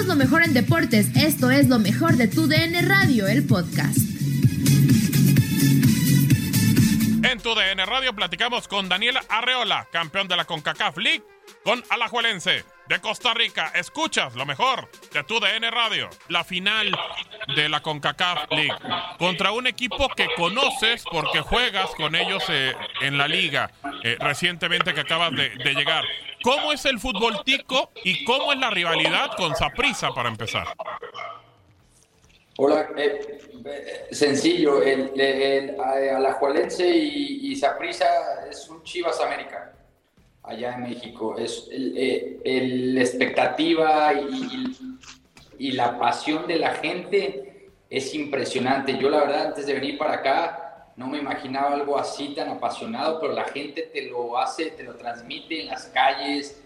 Somos lo mejor en deportes. Esto es lo mejor de tu DN Radio, el podcast. En tu DN Radio platicamos con Daniel Arreola, campeón de la CONCACAF League, con Alajuelense de Costa Rica. Escuchas lo mejor de tu DN Radio. La final de la CONCACAF League contra un equipo que conoces porque juegas con ellos eh, en la liga eh, recientemente que acabas de, de, llegar. ¿Cómo es el fútbol tico y cómo es la rivalidad con Saprisa para empezar? Hola, eh, sencillo, el, el, el Alajuelense y, y Saprisa es un Chivas América allá en México. Es el, el expectativa y, y, la pasión de la gente es impresionante. Yo la verdad antes de venir para acá no me imaginaba algo así tan apasionado, pero la gente te lo hace, te lo transmite en las calles.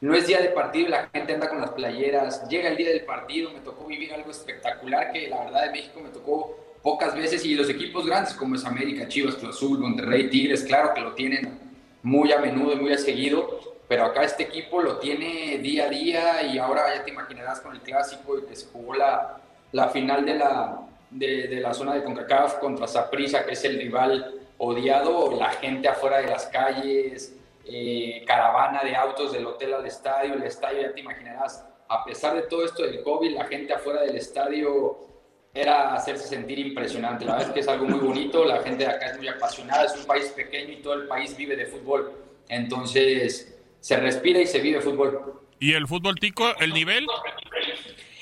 No es día de partido la gente anda con las playeras. Llega el día del partido, me tocó vivir algo espectacular que la verdad de México me tocó pocas veces y los equipos grandes como es América, Chivas, Cruz Azul, Monterrey, Tigres, claro que lo tienen muy a menudo y muy a seguido, pero acá este equipo lo tiene día a día y ahora ya te imaginarás con el clásico y que se jugó la, la final de la, de, de, la zona de CONCACAF contra Saprissa, que es el rival odiado, la gente afuera de las calles, eh, caravana de autos del hotel al estadio, el estadio ya te imaginarás, a pesar de todo esto del COVID, la gente afuera del estadio era hacerse sentir impresionante. La verdad es que es algo muy bonito, la gente de acá es muy apasionada, es un país pequeño y todo el país vive de fútbol. Entonces, se respira y se vive fútbol. ¿Y el fútbol tico, el nivel?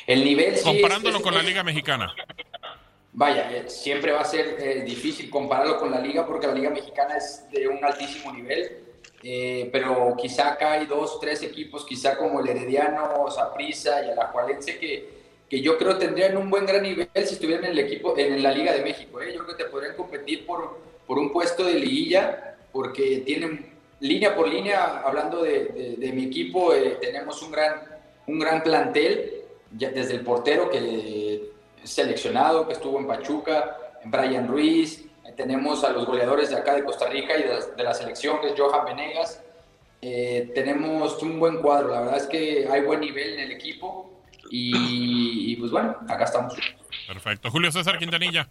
El nivel, sí. Comparándolo es, es, con la Liga Mexicana. Vaya, eh, siempre va a ser eh, difícil compararlo con la Liga porque la Liga Mexicana es de un altísimo nivel. Eh, pero quizá acá hay dos, tres equipos, quizá como el Herediano, Saprissa y el Ajualense, que, que yo creo tendrían un buen gran nivel si estuvieran en el equipo en la Liga de México. Yo creo que te podrían competir por, por un puesto de liguilla porque tienen línea por línea, hablando de, de, de mi equipo, tenemos un gran, un gran plantel, ya desde el portero que seleccionado, que estuvo en Pachuca, en Brian Ruiz, eh, tenemos a los goleadores de acá de Costa Rica y de la, de la selección, que es Johan Venegas. Eh, tenemos un buen cuadro, la verdad es que hay buen nivel en el equipo y, y, pues bueno, acá estamos. Perfecto. Julio César Quintanilla.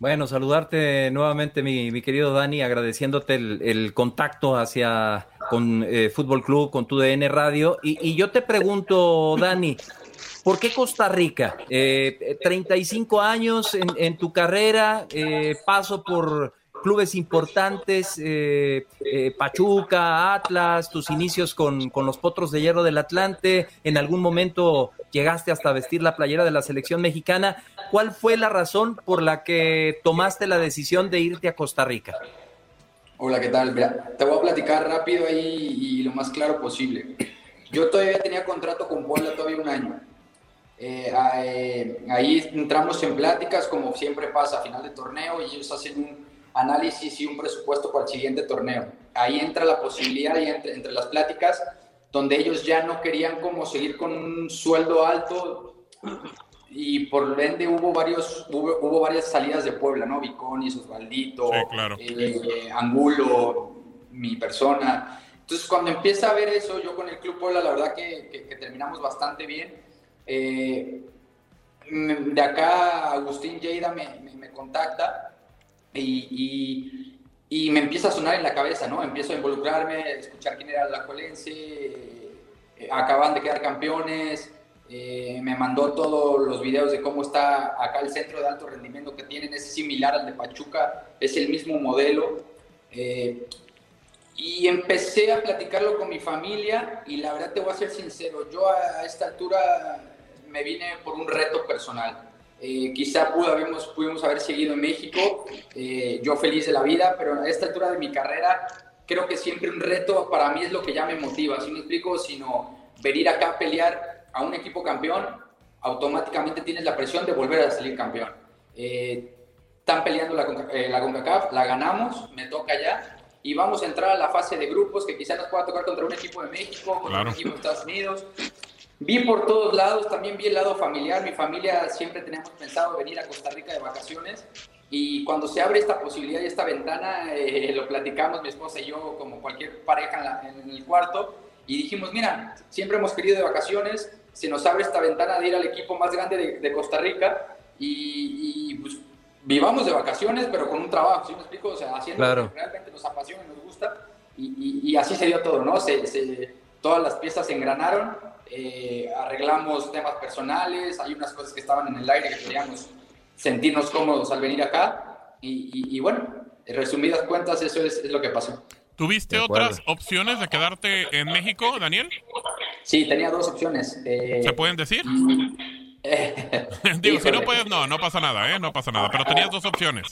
Bueno, saludarte nuevamente, mi, mi querido Dani, agradeciéndote el, el contacto hacia con eh, Fútbol Club, con tu DN Radio. Y, y, yo te pregunto, Dani, ¿por qué Costa Rica? Eh, 35 años en, en tu carrera, eh, paso por clubes importantes, eh, eh, Pachuca, Atlas, tus inicios con, con, los Potros de Hierro del Atlante, en algún momento llegaste hasta vestir la playera de la selección mexicana. ¿Cuál fue la razón por la que tomaste la decisión de irte a Costa Rica? Hola, ¿qué tal? Mira, te voy a platicar rápido ahí y lo más claro posible. Yo todavía tenía contrato con Puebla todavía un año. Eh, eh, ahí entramos en pláticas, como siempre pasa a final de torneo, y ellos hacen un análisis y un presupuesto para el siguiente torneo. Ahí entra la posibilidad y entre, entre, las pláticas donde ellos ya no querían como seguir con un sueldo alto y por ende hubo varios hubo, hubo varias salidas de Puebla, ¿no? Viconis, Osvaldito, sí, claro. eh, Angulo, mi persona. Entonces cuando empieza a ver eso, yo con el Club Puebla la verdad que, que, que terminamos bastante bien. Eh, de acá Agustín Lleida me, contacta y, me empieza a sonar en la cabeza, ¿no? Empiezo a involucrarme, escuchar quién era la Colense, eh, acaban de quedar campeones, eh, me mandó todos los videos de cómo está acá el centro de alto rendimiento que tienen, es similar al de Pachuca, es el mismo modelo. Eh, y empecé a platicarlo con mi familia y la verdad te voy a ser sincero, yo a, esta altura me vine por un reto personal eh, quizá pudo, habíamos, pudimos haber seguido en México, eh, yo feliz de la vida, pero a esta altura de mi carrera creo que siempre un reto para mí es lo que ya me motiva, si me explico, sino venir acá a pelear a un equipo campeón, automáticamente tienes la presión de volver a salir campeón. Eh, están peleando la, eh, la CONCACAF, la ganamos, me toca ya, y vamos a entrar a la fase de grupos que quizá nos pueda tocar contra un equipo de México, contra claro. un equipo de Estados Unidos, Vi por todos lados, también vi el lado familiar. Mi familia siempre teníamos pensado venir a Costa Rica de vacaciones. Y cuando se abre esta posibilidad y esta ventana, eh, lo platicamos mi esposa y yo como cualquier pareja en, la, en, el cuarto. Y dijimos, mira, siempre hemos querido de vacaciones, se nos abre esta ventana de ir al equipo más grande de, Costa Rica y, pues vivamos de vacaciones, pero con un trabajo, ¿sí me explico? O sea, haciendo lo que realmente nos apasiona y nos gusta y, así se dio todo, ¿no? Se, todas las piezas se engranaron, eh, arreglamos temas personales, hay unas cosas que estaban en el aire que queríamos sentirnos cómodos al venir acá y, bueno, en resumidas cuentas eso es lo que pasó. ¿Tuviste otras opciones de quedarte en México, Daniel? Sí, tenía dos opciones. Eh, ¿Se pueden decir? Digo, si no puedes, no, no pasa nada, ¿eh? No pasa nada, pero tenías dos opciones.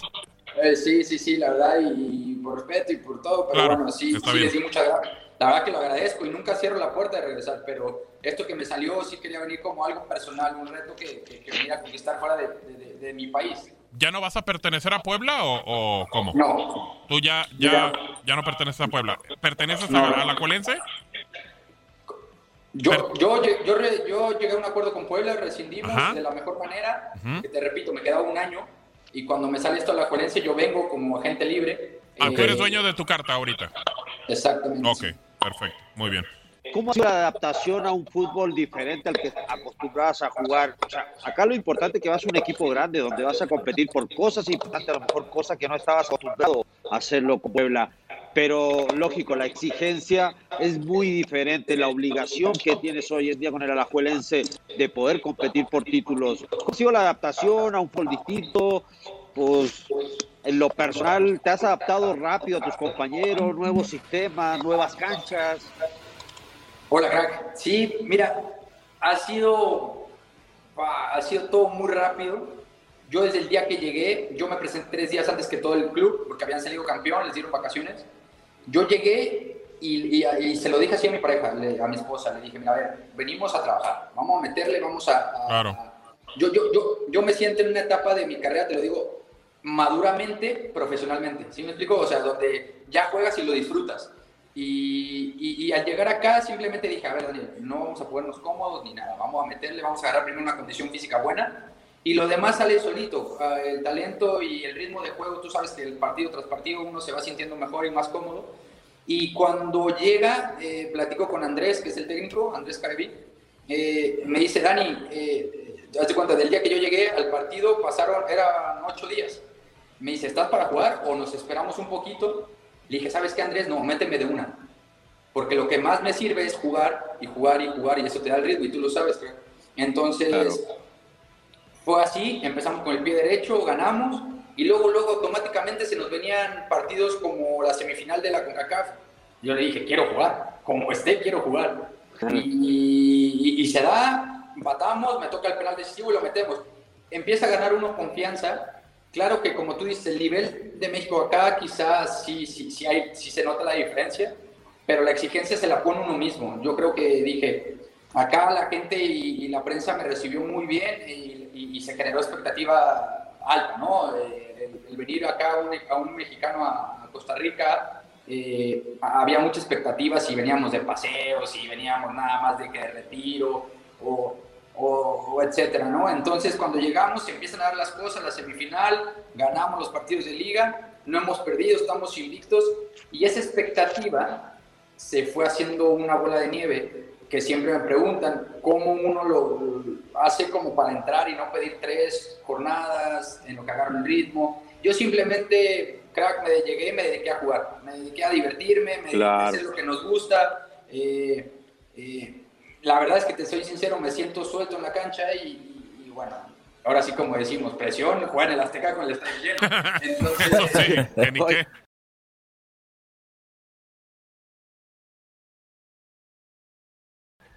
Eh, sí, sí, sí, la verdad, y, por respeto y por todo, pero bueno, sí, sí, sí, muchas gracias. La verdad que lo agradezco y nunca cierro la puerta de regresar, pero esto que me salió sí quería venir como algo personal, un reto que, que, venir a conquistar fuera de, de mi país. ¿Ya no vas a pertenecer a Puebla o, cómo? No. ¿Tú ya, ya, ya no perteneces a Puebla? ¿Perteneces a, la Cuelense? Yo, yo, yo, yo, llegué a un acuerdo con Puebla, rescindimos de la mejor manera. te repito, me quedaba un año. Y cuando me sale esto a la Cuelense, yo vengo como agente libre. Ah, tú eres eh, dueño de tu carta ahorita. Exactamente. Ok, perfecto. Muy bien. ¿Cómo ha sido la adaptación a un fútbol diferente al que acostumbrabas a jugar? O sea, acá lo importante es que vas a un equipo grande donde vas a competir por cosas importantes, a lo mejor cosas que no estabas acostumbrado a hacerlo con Puebla. Pero lógico, la exigencia es muy diferente, la obligación que tienes hoy en día con el Alajuelense de poder competir por títulos. ¿Cómo ha sido la adaptación a un fútbol? Pues en lo personal, ¿te has adaptado rápido a tus compañeros, nuevos sistemas, nuevas canchas? Hola, crack. Sí, mira, ha sido, ha sido todo muy rápido. Yo desde el día que llegué, yo me presenté tres días antes que todo el club, porque habían salido campeón, les dieron vacaciones. Yo llegué y, se lo dije así a mi pareja, a mi esposa, le dije, mira, a ver, venimos a trabajar, vamos a meterle, vamos a... claro. yo, yo, yo, yo me siento en una etapa de mi carrera, te lo digo, maduramente, profesionalmente. ¿Sí me explico? O sea, donde ya juegas y lo disfrutas. Y, al llegar acá simplemente dije, a ver, Daniel, no vamos a ponernos cómodos ni nada, vamos a meterle, vamos a agarrar primero una condición física buena y lo demás sale solito. Ah, el talento y el ritmo de juego, tú sabes que el partido tras partido uno se va sintiendo mejor y más cómodo. Y cuando llega, eh, platico con Andrés, que es el técnico, Andrés Careví, eh, me dice, Dani, eh, hazte cuenta, del día que yo llegué al partido pasaron, eran ocho días. Me dice, ¿estás para jugar o nos esperamos un poquito? Le dije, ¿sabes qué, Andrés? No, méteme de una. Porque lo que más me sirve es jugar y jugar y jugar y eso te da el ritmo y tú lo sabes. Entonces, fue así, empezamos con el pie derecho, ganamos y luego, luego automáticamente se nos venían partidos como la semifinal de la CONCACAF. Yo le dije, quiero jugar, como esté, quiero jugar. Y, y, se da, empatamos, me toca el penal decisivo y lo metemos. Empieza a ganar uno confianza Claro que como tú dices, el nivel de México acá quizás sí, sí, sí, hay, sí se nota la diferencia, pero la exigencia se la pone uno mismo. Yo creo que dije, acá la gente y, la prensa me recibió muy bien y, se generó expectativa alta, ¿no? Eh, el, venir acá a un, mexicano a, Costa Rica, eh, había mucha expectativa si veníamos de paseo, si veníamos nada más de que de retiro, o o, etcétera, ¿no? Entonces, cuando llegamos, se empiezan a dar las cosas, la semifinal, ganamos los partidos de liga, no hemos perdido, estamos invictos, y esa expectativa se fue haciendo una bola de nieve, que siempre me preguntan cómo uno lo hace como para entrar y no pedir tres jornadas en lo que agarro el ritmo. Yo simplemente, crack, me llegué y me dediqué a jugar, me dediqué a divertirme, me dediqué a hacer lo que nos gusta. Eh, eh, la verdad es que te soy sincero, me siento suelto en la cancha y, bueno, ahora sí como decimos, presión, jugar en el Azteca con el estadio lleno. Entonces, oye,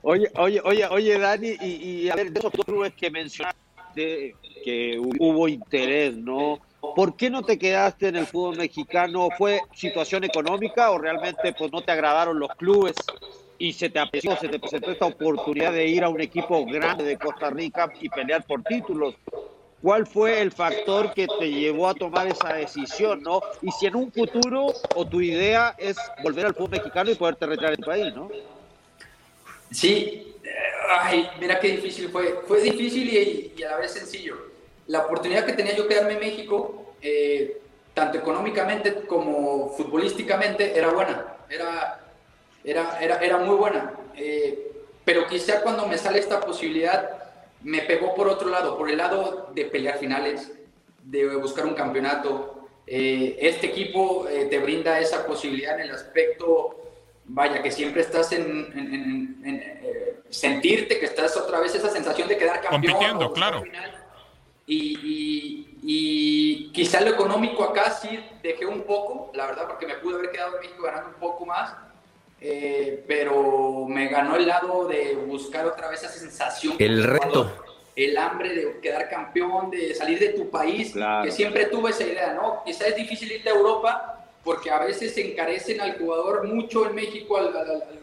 Oye, oye, oye, oye, Dani, y, a ver, de esos clubes que mencionaste que hubo interés, ¿no? ¿Por qué no te quedaste en el fútbol mexicano? ¿Fue situación económica o realmente pues no te agradaron los clubes? y se te apreció, se te presentó esta oportunidad de ir a un equipo grande de Costa Rica y pelear por títulos. ¿Cuál fue el factor que te llevó a tomar esa decisión, no? Y si en un futuro o tu idea es volver al fútbol mexicano y poderte retirar tu país, ¿no? Sí, ay, mira qué difícil fue. Fue difícil y, a la vez sencillo. La oportunidad que tenía yo quedarme en México, eh, tanto económicamente como futbolísticamente, era buena. Era era, era, era muy buena. Eh, pero quizá cuando me sale esta posibilidad, me pegó por otro lado, por el lado de pelear finales, de buscar un campeonato. Eh, este equipo eh, te brinda esa posibilidad en el aspecto, vaya, que siempre estás en, sentirte que estás otra vez esa sensación de quedar campeón. Compitiendo, claro. Y, y, quizá lo económico acá sí dejé un poco, la verdad, porque me pude haber quedado en México ganando un poco más, eh, pero me ganó el lado de buscar otra vez esa sensación. El reto. El hambre de quedar campeón, de salir de tu país, que siempre tuve esa idea, ¿no? Quizá es difícil irte a Europa porque a veces se encarecen al jugador mucho en México, al,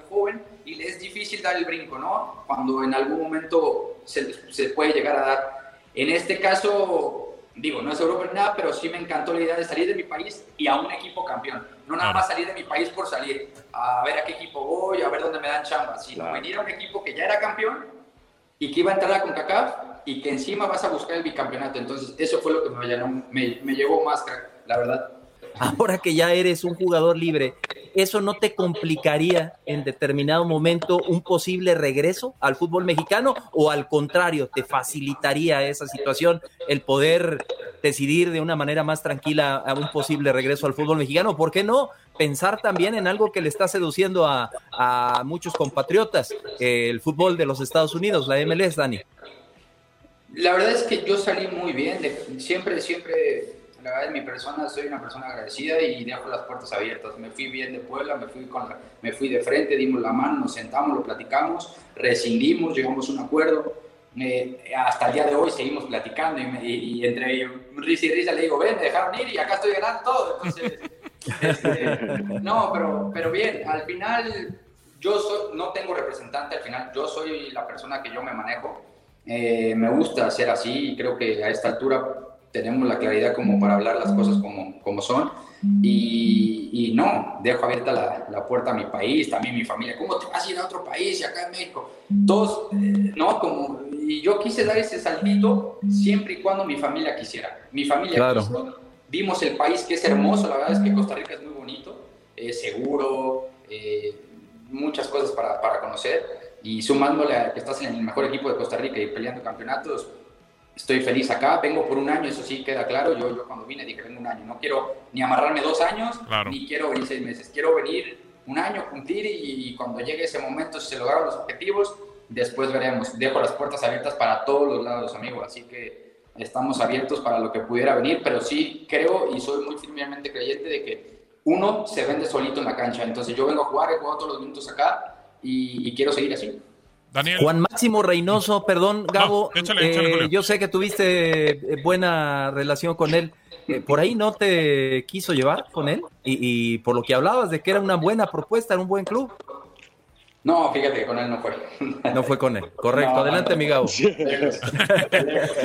joven, y le es difícil dar el brinco, ¿no? Cuando en algún momento se, se puede llegar a dar. En este caso, digo, no es Europa ni nada, pero sí me encantó la idea de salir de mi país y a un equipo campeón. No nada más salir de mi país por salir, a ver a qué equipo voy, a ver dónde me dan chamba, sino venir a un equipo que ya era campeón y que iba a entrar a CONCACAF y que encima vas a buscar el bicampeonato. Entonces, eso fue lo que me, me, me llevó más, la verdad. Ahora que ya eres un jugador libre, ¿eso no te complicaría en determinado momento un posible regreso al fútbol mexicano o al contrario, te facilitaría esa situación el poder decidir de una manera más tranquila a un posible regreso al fútbol mexicano? ¿Por qué no? Pensar también en algo que le está seduciendo a, muchos compatriotas, el fútbol de los Estados Unidos, la MLS, Dani. La verdad es que yo salí muy bien, siempre, siempre la verdad, mi persona, soy una persona agradecida y dejo las puertas abiertas. Me fui bien de Puebla, me fui, con me fui de frente, dimos la mano, nos sentamos, lo platicamos, rescindimos, llegamos a un acuerdo. Eh, hasta el día de hoy seguimos platicando y, entre risa y risa le digo, ven, me dejaron ir y acá estoy ganando todo. Entonces, este, no, pero, pero bien, al final yo no tengo representante, al final yo soy la persona que yo me manejo. Eh, me gusta ser así y creo que a esta altura tenemos la claridad como para hablar las cosas como, como son. Y, y no, dejo abierta la, la, puerta a mi país, también mi familia. ¿Cómo te vas a ir a otro país y acá en México? Todos, eh, ¿no? Como, y yo quise dar ese saltito siempre y cuando mi familia quisiera. Mi familia claro. Vimos el país que es hermoso, la verdad es que Costa Rica es muy bonito, es seguro, eh, muchas cosas para, para conocer. Y sumándole a que estás en el mejor equipo de Costa Rica y peleando campeonatos, estoy feliz acá, vengo por un año, eso sí queda claro, yo, yo cuando vine dije, vengo un año, no quiero ni amarrarme dos años, ni quiero venir seis meses, quiero venir un año, cumplir y, cuando llegue ese momento, si se lograron los objetivos, después veremos, dejo las puertas abiertas para todos los lados, amigos, así que estamos abiertos para lo que pudiera venir, pero sí creo y soy muy firmemente creyente de que uno se vende solito en la cancha, entonces yo vengo a jugar, he jugado todos los minutos acá y quiero seguir así. Juan Máximo Reynoso, perdón, Gabo, eh, yo sé que tuviste eh, buena relación con él. Eh, ¿Por ahí no te quiso llevar con él? Y, y, por lo que hablabas de que era una buena propuesta, era un buen club. No, fíjate que con él no fue. No fue con él, correcto. Adelante, mi Gabo.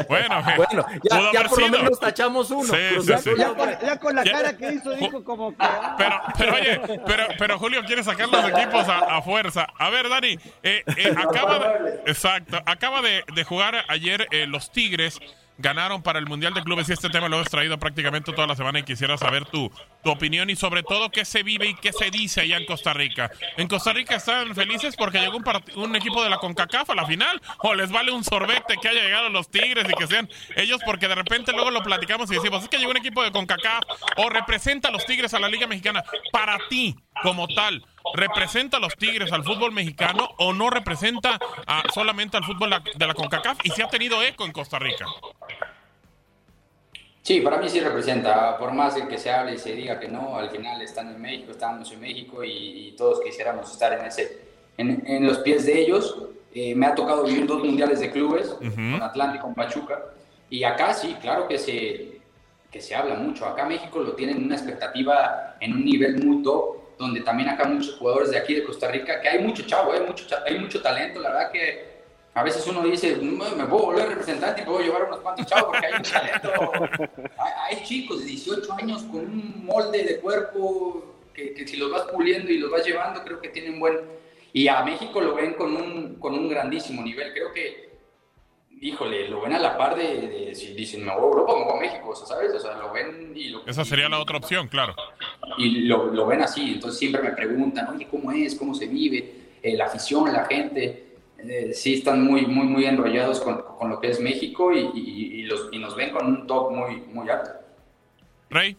bueno, bueno, ya, por lo menos tachamos uno. ya, con, la cara que hizo, dijo como que. Ah". Pero, pero oye, pero, pero Julio quiere sacar los equipos a, fuerza. A ver, Dani, eh, eh, acaba, de, exacto, acaba de, de jugar ayer eh, los Tigres ganaron para el Mundial de Clubes y este tema lo has traído prácticamente toda la semana y quisiera saber tu, tu opinión y sobre todo qué se vive y qué se dice allá en Costa Rica. ¿En Costa Rica están felices porque llegó un, equipo de la CONCACAF a la final? ¿O les vale un sorbete que haya llegado los Tigres y que sean ellos porque de repente luego lo platicamos y decimos, es que llegó un equipo de CONCACAF o representa a los Tigres a la Liga Mexicana? Para ti, como tal, ¿representa a los Tigres al fútbol mexicano o no representa solamente al fútbol de la CONCACAF y si ha tenido eco en Costa Rica? Sí, para mí sí representa, por más que se hable y se diga que no, al final están en México, estamos en México y, todos quisiéramos estar en, ese, en, los pies de ellos. Eh, me ha tocado vivir dos mundiales de clubes, con Atlanta y con Pachuca, y acá sí, claro que se, que se habla mucho. Acá México lo tienen una expectativa en un nivel muy top, donde también acá muchos jugadores de aquí de Costa Rica, que hay mucho chavo, hay mucho, hay mucho talento, la verdad que a veces uno dice, me puedo volver representante y puedo llevar unos cuantos chavos porque hay un talento. hay, chicos de 18 años con un molde de cuerpo que, si los vas puliendo y los vas llevando, creo que tienen buen... Y a México lo ven con un, con un grandísimo nivel. Creo que híjole, lo ven a la par de, si dicen, me voy a Europa, me voy a México, ¿sabes? O sea, lo ven y lo, Esa sería la otra opción, claro. Y lo, lo, ven así, entonces siempre me preguntan, oye, ¿cómo es? ¿Cómo se vive? Eh, la afición, la gente. Eh, sí están muy, muy, muy enrollados con, con lo que es México y, y, y, los, y nos ven con un top muy, muy alto. Rey.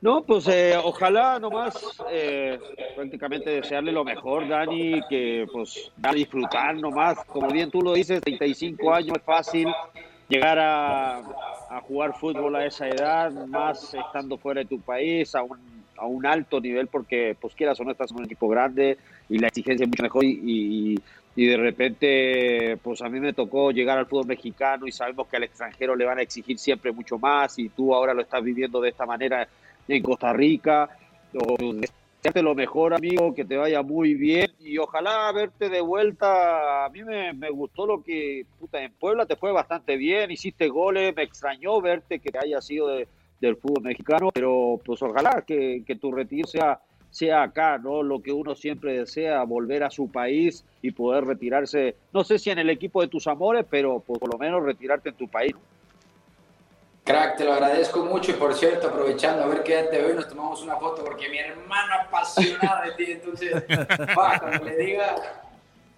No, pues eh, ojalá nomás eh, prácticamente desearle lo mejor, Dani, que pues a disfrutar nomás, como bien tú lo dices, 35 años es fácil llegar a, a, jugar fútbol a esa edad, más estando fuera de tu país, a un, a un alto nivel, porque pues quieras o no estás un equipo grande y la exigencia es mucho mejor y, y, de repente pues a mí me tocó llegar al fútbol mexicano y sabemos que al extranjero le van a exigir siempre mucho más y tú ahora lo estás viviendo de esta manera en Costa Rica. Desearte lo mejor, amigo, que te vaya muy bien y ojalá verte de vuelta. A mí me, me gustó lo que, puta, en Puebla te fue bastante bien, hiciste goles, me extrañó verte que te haya sido de, del fútbol mexicano, pero pues ojalá que, que tu retiro sea, sea acá, ¿no? Lo que uno siempre desea, volver a su país y poder retirarse, no sé si en el equipo de tus amores, pero pues, por lo menos retirarte en tu país. Crack, te lo agradezco mucho y por cierto, aprovechando, a ver qué te veo nos tomamos una foto porque mi hermano apasionado de ti, entonces, va, cuando le diga,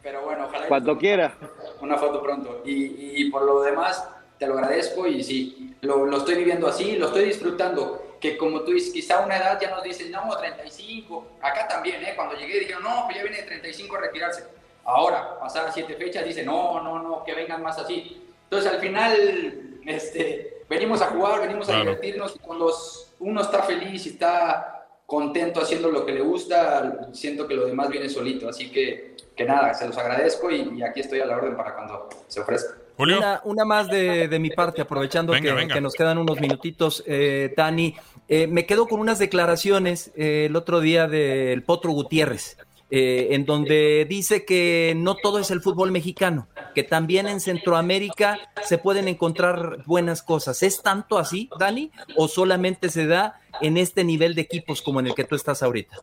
pero bueno, ojalá. Cuando quiera. Una foto pronto. Y, y, por lo demás, te lo agradezco y sí, lo, lo, estoy viviendo así, lo estoy disfrutando. Que como tú dices, quizá una edad ya nos dicen, no, 35. Acá también, ¿eh? Cuando llegué dijeron, no, pues ya viene de 35 a retirarse. Ahora, pasadas siete fechas, dicen, no, no, no, que vengan más así. Entonces, al final, este venimos a jugar, venimos a claro. divertirnos. Cuando uno está feliz y está contento haciendo lo que le gusta, siento que lo demás viene solito. Así que, que nada, se los agradezco y, y aquí estoy a la orden para cuando se ofrezca. Julio. Una, una más de, de, mi parte, aprovechando venga, que, venga. que, nos quedan unos minutitos, eh, Dani. Eh, me quedo con unas declaraciones eh, el otro día del Potro Gutiérrez. Eh, en donde dice que no todo es el fútbol mexicano, que también en Centroamérica se pueden encontrar buenas cosas. ¿Es tanto así, Dani? ¿O solamente se da en este nivel de equipos como en el que tú estás ahorita?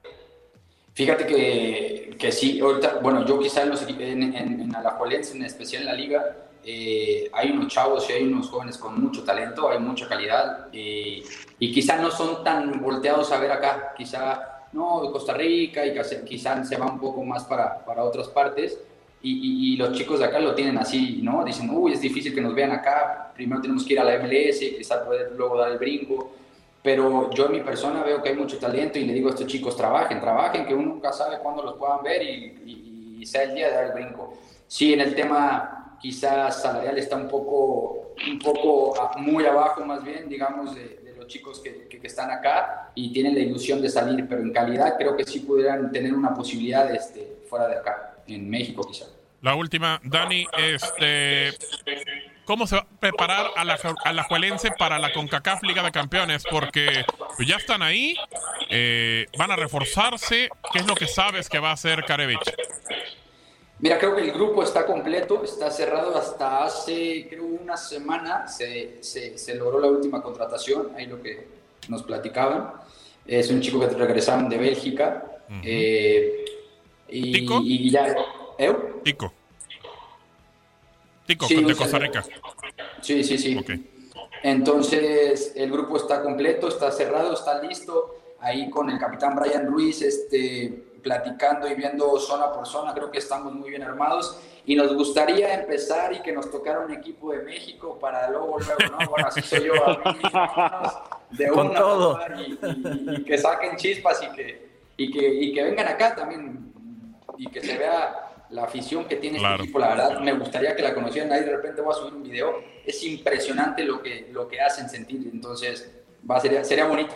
Fíjate que, que sí, ahorita, bueno, yo quizá en, los, en, en, en Alajuelense, en especial en la liga, eh, hay unos chavos y hay unos jóvenes con mucho talento, hay mucha calidad eh, y quizá no son tan volteados a ver acá, quizá no, de Costa Rica y quizás se va un poco más para, para otras partes. Y, y, y, los chicos de acá lo tienen así, ¿no? Dicen, uy, es difícil que nos vean acá, primero tenemos que ir a la MLS, quizás poder luego dar el brinco. Pero yo en mi persona veo que hay mucho talento y le digo a estos chicos, trabajen, trabajen, que uno nunca sabe cuándo los puedan ver y, y sea el día de dar el brinco. Sí, en el tema quizás salarial está un poco, un poco muy abajo más bien, digamos, de, chicos que, están acá y tienen la ilusión de salir, pero en calidad creo que sí pudieran tener una posibilidad este, fuera de acá, en México quizá. La última, Dani, este, ¿cómo se va a preparar a la, a la Juelense para la CONCACAF Liga de Campeones? Porque ya están ahí, eh, van a reforzarse, ¿qué es lo que sabes que va a hacer Karevich? Mira, creo que el grupo está completo, está cerrado hasta hace, creo, una semana se, se, se, logró la última contratación, ahí lo que nos platicaban. Es un chico que regresaron de Bélgica. Uh -huh. eh, y, ¿Tico? y ya. ¿Eh? Tico. Tico, sí, de Costa Rica. Sí, sí, sí. Okay. Entonces, el grupo está completo, está cerrado, está listo. Ahí con el capitán Brian Ruiz, este, platicando y viendo zona por zona, creo que estamos muy bien armados y nos gustaría empezar y que nos tocara un equipo de México para luego, luego, ¿no? Bueno, así soy yo, a mí, de Con una, todo. Y, y, y, que saquen chispas y que, y, que, y que vengan acá también y que se vea la afición que tiene claro. este equipo, la verdad, me gustaría que la conocieran, ahí de repente voy a subir un video, es impresionante lo que, lo que hacen sentir, entonces va, sería, sería bonito.